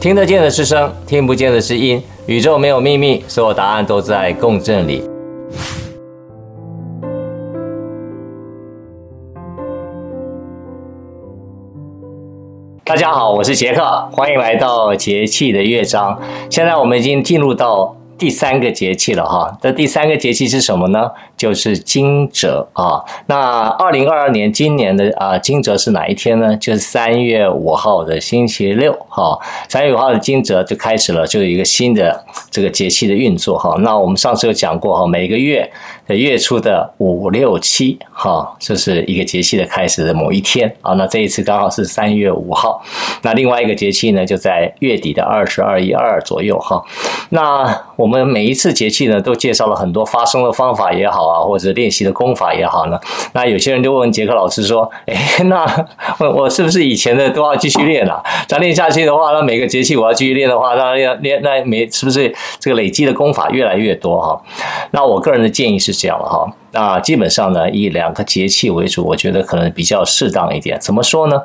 听得见的是声，听不见的是音。宇宙没有秘密，所有答案都在共振里。大家好，我是杰克，欢迎来到节气的乐章。现在我们已经进入到。第三个节气了哈，这第三个节气是什么呢？就是惊蛰啊。那二零二二年今年的啊惊蛰是哪一天呢？就是三月五号的星期六哈。三月五号的惊蛰就开始了，就有一个新的这个节气的运作哈。那我们上次有讲过哈，每个月的月初的五六七哈，这是一个节气的开始的某一天啊。那这一次刚好是三月五号。那另外一个节气呢，就在月底的二十二一二左右哈。那我。们每一次节气呢，都介绍了很多发生的方法也好啊，或者练习的功法也好呢。那有些人就问杰克老师说：“哎，那我我是不是以前的都要继续练啊？咱练下去的话，那每个节气我要继续练的话，那要练那每是不是这个累积的功法越来越多哈？”那我个人的建议是这样了哈。那基本上呢，以两个节气为主，我觉得可能比较适当一点。怎么说呢？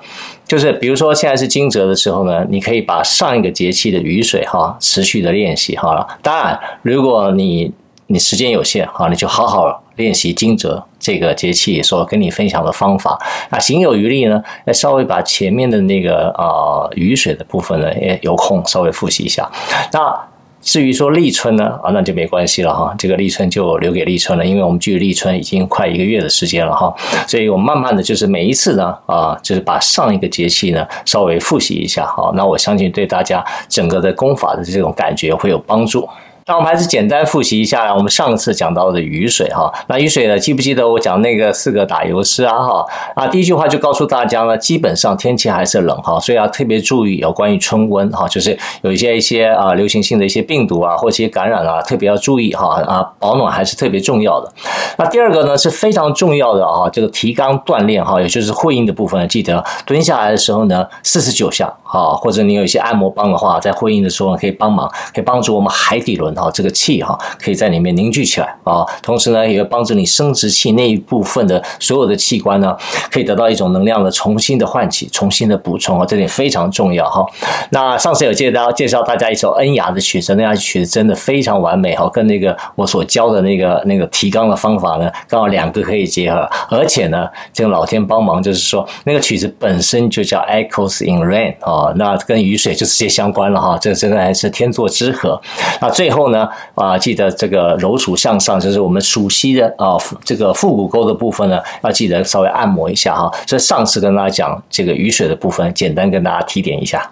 就是比如说现在是惊蛰的时候呢，你可以把上一个节气的雨水哈持续的练习哈。当然，如果你你时间有限哈，你就好好练习惊蛰这个节气所跟你分享的方法。那行有余力呢，要稍微把前面的那个啊雨水的部分呢，也有空稍微复习一下。那至于说立春呢，啊，那就没关系了哈，这个立春就留给立春了，因为我们距离立春已经快一个月的时间了哈，所以我慢慢的就是每一次呢，啊，就是把上一个节气呢稍微复习一下哈，那我相信对大家整个的功法的这种感觉会有帮助。那我们还是简单复习一下我们上次讲到的雨水哈。那雨水呢，记不记得我讲那个四个打油诗啊哈？啊，第一句话就告诉大家呢，基本上天气还是冷哈，所以要特别注意有关于春温哈，就是有一些一些啊流行性的一些病毒啊或一些感染啊，特别要注意哈啊，保暖还是特别重要的。那第二个呢是非常重要的啊，这个提肛锻炼哈，也就是会阴的部分，记得蹲下来的时候呢四十九下啊，或者你有一些按摩棒的话，在会阴的时候可以帮忙，可以帮助我们海底轮。好，这个气哈可以在里面凝聚起来啊，同时呢，也会帮助你生殖器那一部分的所有的器官呢，可以得到一种能量的重新的唤起、重新的补充啊，这点非常重要哈。那上次有介绍介绍大家一首恩雅的曲子，那曲子真的非常完美哈，跟那个我所教的那个那个提纲的方法呢，刚好两个可以结合，而且呢，这个老天帮忙，就是说那个曲子本身就叫 Echoes in Rain 啊，那跟雨水就直接相关了哈，这真的还是天作之合。那最后。后呢啊，记得这个揉鼠向上，就是我们鼠蹊的啊，这个腹股沟的部分呢，要记得稍微按摩一下哈。这上次跟大家讲这个雨水的部分，简单跟大家提点一下。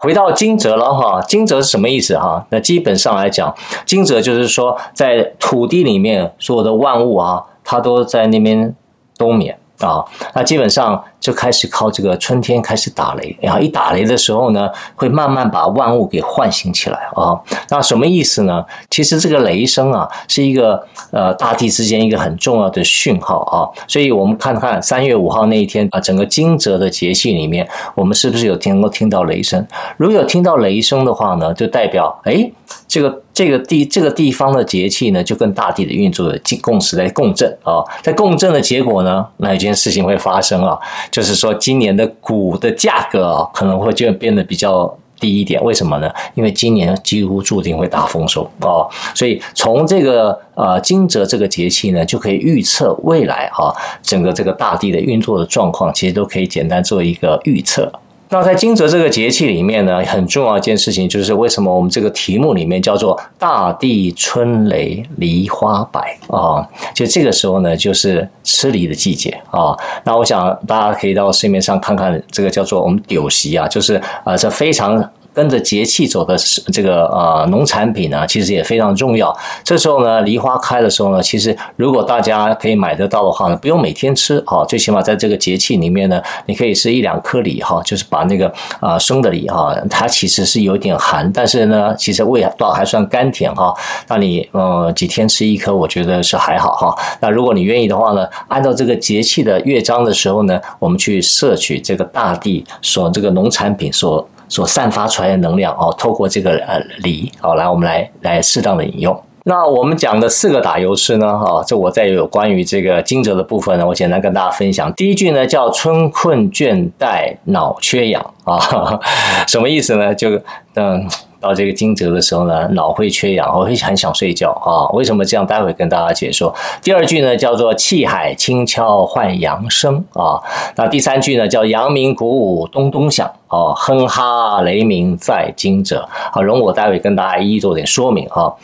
回到惊蛰了哈，惊蛰是什么意思哈？那基本上来讲，惊蛰就是说，在土地里面所有的万物啊，它都在那边冬眠啊，那基本上。就开始靠这个春天开始打雷，然后一打雷的时候呢，会慢慢把万物给唤醒起来啊。那什么意思呢？其实这个雷声啊，是一个呃大地之间一个很重要的讯号啊。所以我们看看三月五号那一天啊，整个惊蛰的节气里面，我们是不是有听能够听到雷声？如果有听到雷声的话呢，就代表哎，这个这个地这个地方的节气呢，就跟大地的运作的共识在共振啊。在共振的结果呢，那一件事情会发生啊。就是说，今年的谷的价格啊，可能会就变得比较低一点。为什么呢？因为今年几乎注定会大丰收啊，所以从这个呃惊蛰这个节气呢，就可以预测未来啊，整个这个大地的运作的状况，其实都可以简单做一个预测。那在惊蛰这个节气里面呢，很重要一件事情就是为什么我们这个题目里面叫做“大地春雷梨花白”啊？就这个时候呢，就是吃梨的季节啊。那我想大家可以到市面上看看，这个叫做我们柳席啊，就是啊，这非常。跟着节气走的这个呃农产品呢，其实也非常重要。这时候呢，梨花开的时候呢，其实如果大家可以买得到的话呢，不用每天吃哈，最起码在这个节气里面呢，你可以吃一两颗梨哈，就是把那个啊、生的梨哈，它其实是有点寒，但是呢，其实味道还算甘甜哈。那你呃几天吃一颗，我觉得是还好哈。那如果你愿意的话呢，按照这个节气的乐章的时候呢，我们去摄取这个大地所这个农产品所。所散发出来的能量哦，透过这个呃梨哦，来我们来来适当的饮用。那我们讲的四个打油诗呢，哈，这我在有关于这个惊蛰的部分呢，我简单跟大家分享。第一句呢叫“春困倦怠脑缺氧”啊，什么意思呢？就嗯。到这个惊蛰的时候呢，脑会缺氧，我会很想睡觉啊。为什么这样？待会跟大家解说。第二句呢叫做“气海轻敲唤阳声”啊。那第三句呢叫“阳明鼓舞咚咚响”。哦，哼哈雷鸣在惊蛰，好，容我待会跟大家一一做点说明哈。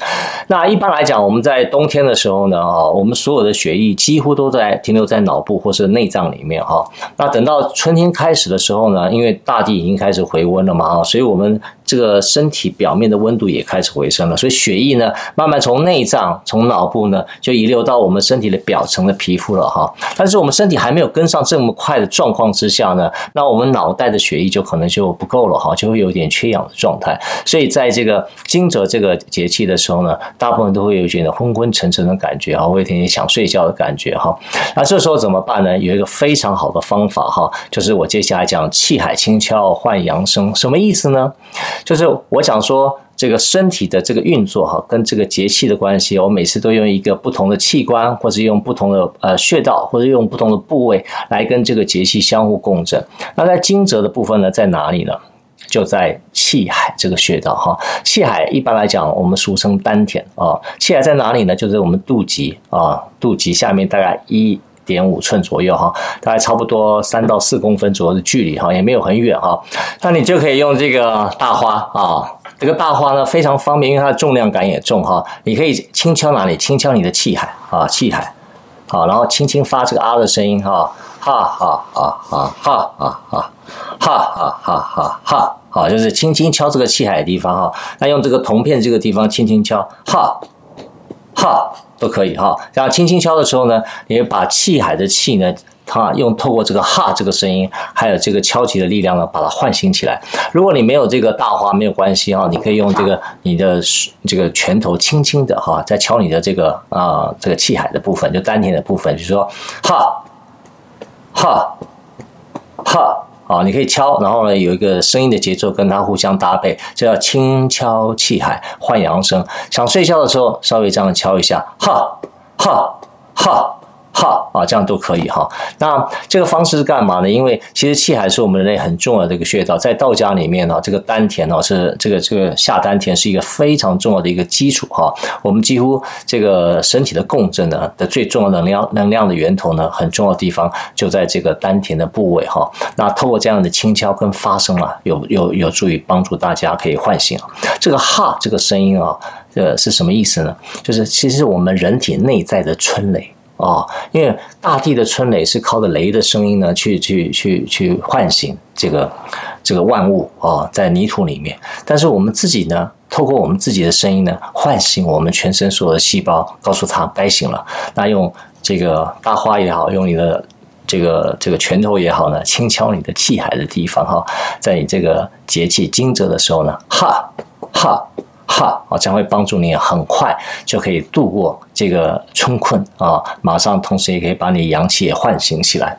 那一般来讲，我们在冬天的时候呢，啊，我们所有的血液几乎都在停留在脑部或是内脏里面哈。那等到春天开始的时候呢，因为大地已经开始回温了嘛，所以我们这个身体表面的温度也开始回升了，所以血液呢，慢慢从内脏、从脑部呢，就遗留到我们身体的表层的皮肤了哈。但是我们身体还没有跟上这么快的状况之下呢，那我们脑袋的血液就可可能就不够了哈，就会有点缺氧的状态。所以在这个惊蛰这个节气的时候呢，大部分都会有一点昏昏沉沉的感觉哈，会有点想睡觉的感觉哈。那这时候怎么办呢？有一个非常好的方法哈，就是我接下来讲“气海清窍换阳生”，什么意思呢？就是我想说。这个身体的这个运作哈，跟这个节气的关系，我每次都用一个不同的器官，或者用不同的呃穴道，或者用不同的部位来跟这个节气相互共振。那在惊蛰的部分呢，在哪里呢？就在气海这个穴道哈。气海一般来讲，我们俗称丹田啊。气海在哪里呢？就是我们肚脐啊，肚脐下面大概一点五寸左右哈，大概差不多三到四公分左右的距离哈，也没有很远哈。那你就可以用这个大花啊。这个大花呢，非常方便，因为它的重量感也重哈。你可以轻敲哪里？轻敲你的气海啊，气海，好，然后轻轻发这个啊的声音哈，哈哈哈哈哈哈哈哈哈哈哈，好，就是轻轻敲这个气海的地方哈。那用这个铜片这个地方轻轻敲，哈哈都可以哈。然后轻轻敲的时候呢，你把气海的气呢。它用透过这个哈这个声音，还有这个敲击的力量呢，把它唤醒起来。如果你没有这个大花，没有关系哈，你可以用这个你的这个拳头轻轻的哈，在敲你的这个啊、这个气海的部分，就丹田的部分，就是说哈哈哈啊，你可以敲，然后呢有一个声音的节奏跟它互相搭配，这叫轻敲气海换阳声。想睡觉的时候，稍微这样敲一下，哈哈哈。哈啊，这样都可以哈。那这个方式是干嘛呢？因为其实气海是我们人类很重要的一个穴道，在道家里面呢，这个丹田呢是这个这个下丹田是一个非常重要的一个基础哈。我们几乎这个身体的共振呢的最重要能量能量的源头呢，很重要的地方就在这个丹田的部位哈。那透过这样的轻敲跟发声啊，有有有助于帮助大家可以唤醒这个哈这个声音啊，呃是什么意思呢？就是其实我们人体内在的春雷。哦，因为大地的春雷是靠着雷的声音呢，去去去去唤醒这个这个万物啊，在泥土里面。但是我们自己呢，透过我们自己的声音呢，唤醒我们全身所有的细胞，告诉他该醒了。那用这个大花也好，用你的这个这个拳头也好呢，轻敲你的气海的地方哈，在你这个节气惊蛰的时候呢，哈哈。哈啊，将会帮助你很快就可以度过这个春困啊！马上，同时也可以把你阳气也唤醒起来。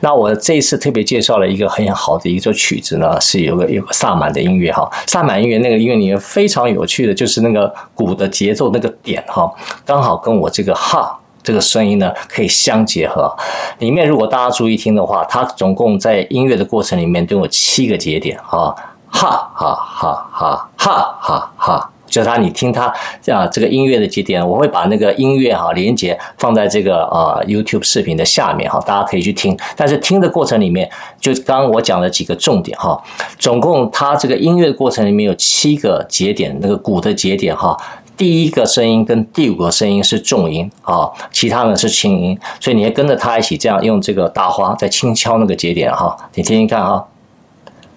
那我这一次特别介绍了一个很好的一首曲子呢，是有个有个萨满的音乐哈。萨满音乐那个音乐里面非常有趣的，就是那个鼓的节奏那个点哈，刚好跟我这个哈这个声音呢可以相结合。里面如果大家注意听的话，它总共在音乐的过程里面都有七个节点哈。哈哈哈哈哈哈哈！就是他，你听他这样这个音乐的节点，我会把那个音乐哈连接放在这个啊 YouTube 视频的下面哈，大家可以去听。但是听的过程里面，就刚刚我讲的几个重点哈，总共它这个音乐的过程里面有七个节点，那个鼓的节点哈，第一个声音跟第五个声音是重音啊，其他呢是轻音，所以你要跟着他一起这样用这个大花在轻敲那个节点哈，你听听看哈。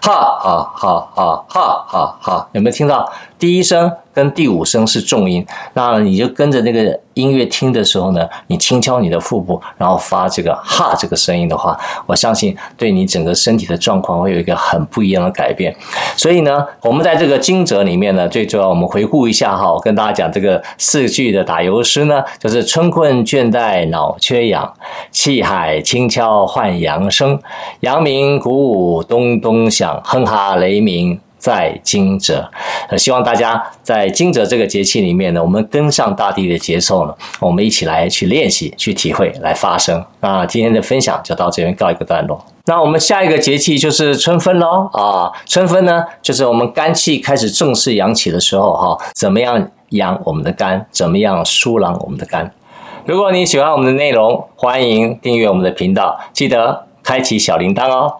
哈哈哈哈哈哈哈，有没有听到第一声跟第五声是重音？那你就跟着那个音乐听的时候呢，你轻敲你的腹部，然后发这个哈这个声音的话，我相信对你整个身体的状况会有一个很不一样的改变。所以呢，我们在这个惊蛰里面呢，最重要我们回顾一下哈，我跟大家讲这个四句的打油诗呢，就是春困倦怠脑缺氧，气海轻敲唤阳声，阳明鼓舞咚咚响。哼哈雷鸣。在惊蛰，呃，希望大家在惊蛰这个节气里面呢，我们跟上大地的节奏呢，我们一起来去练习、去体会、来发声。那今天的分享就到这边告一个段落。那我们下一个节气就是春分喽啊！春分呢，就是我们肝气开始正式扬起的时候哈。怎么样养我们的肝？怎么样舒朗我们的肝？如果你喜欢我们的内容，欢迎订阅我们的频道，记得开启小铃铛哦。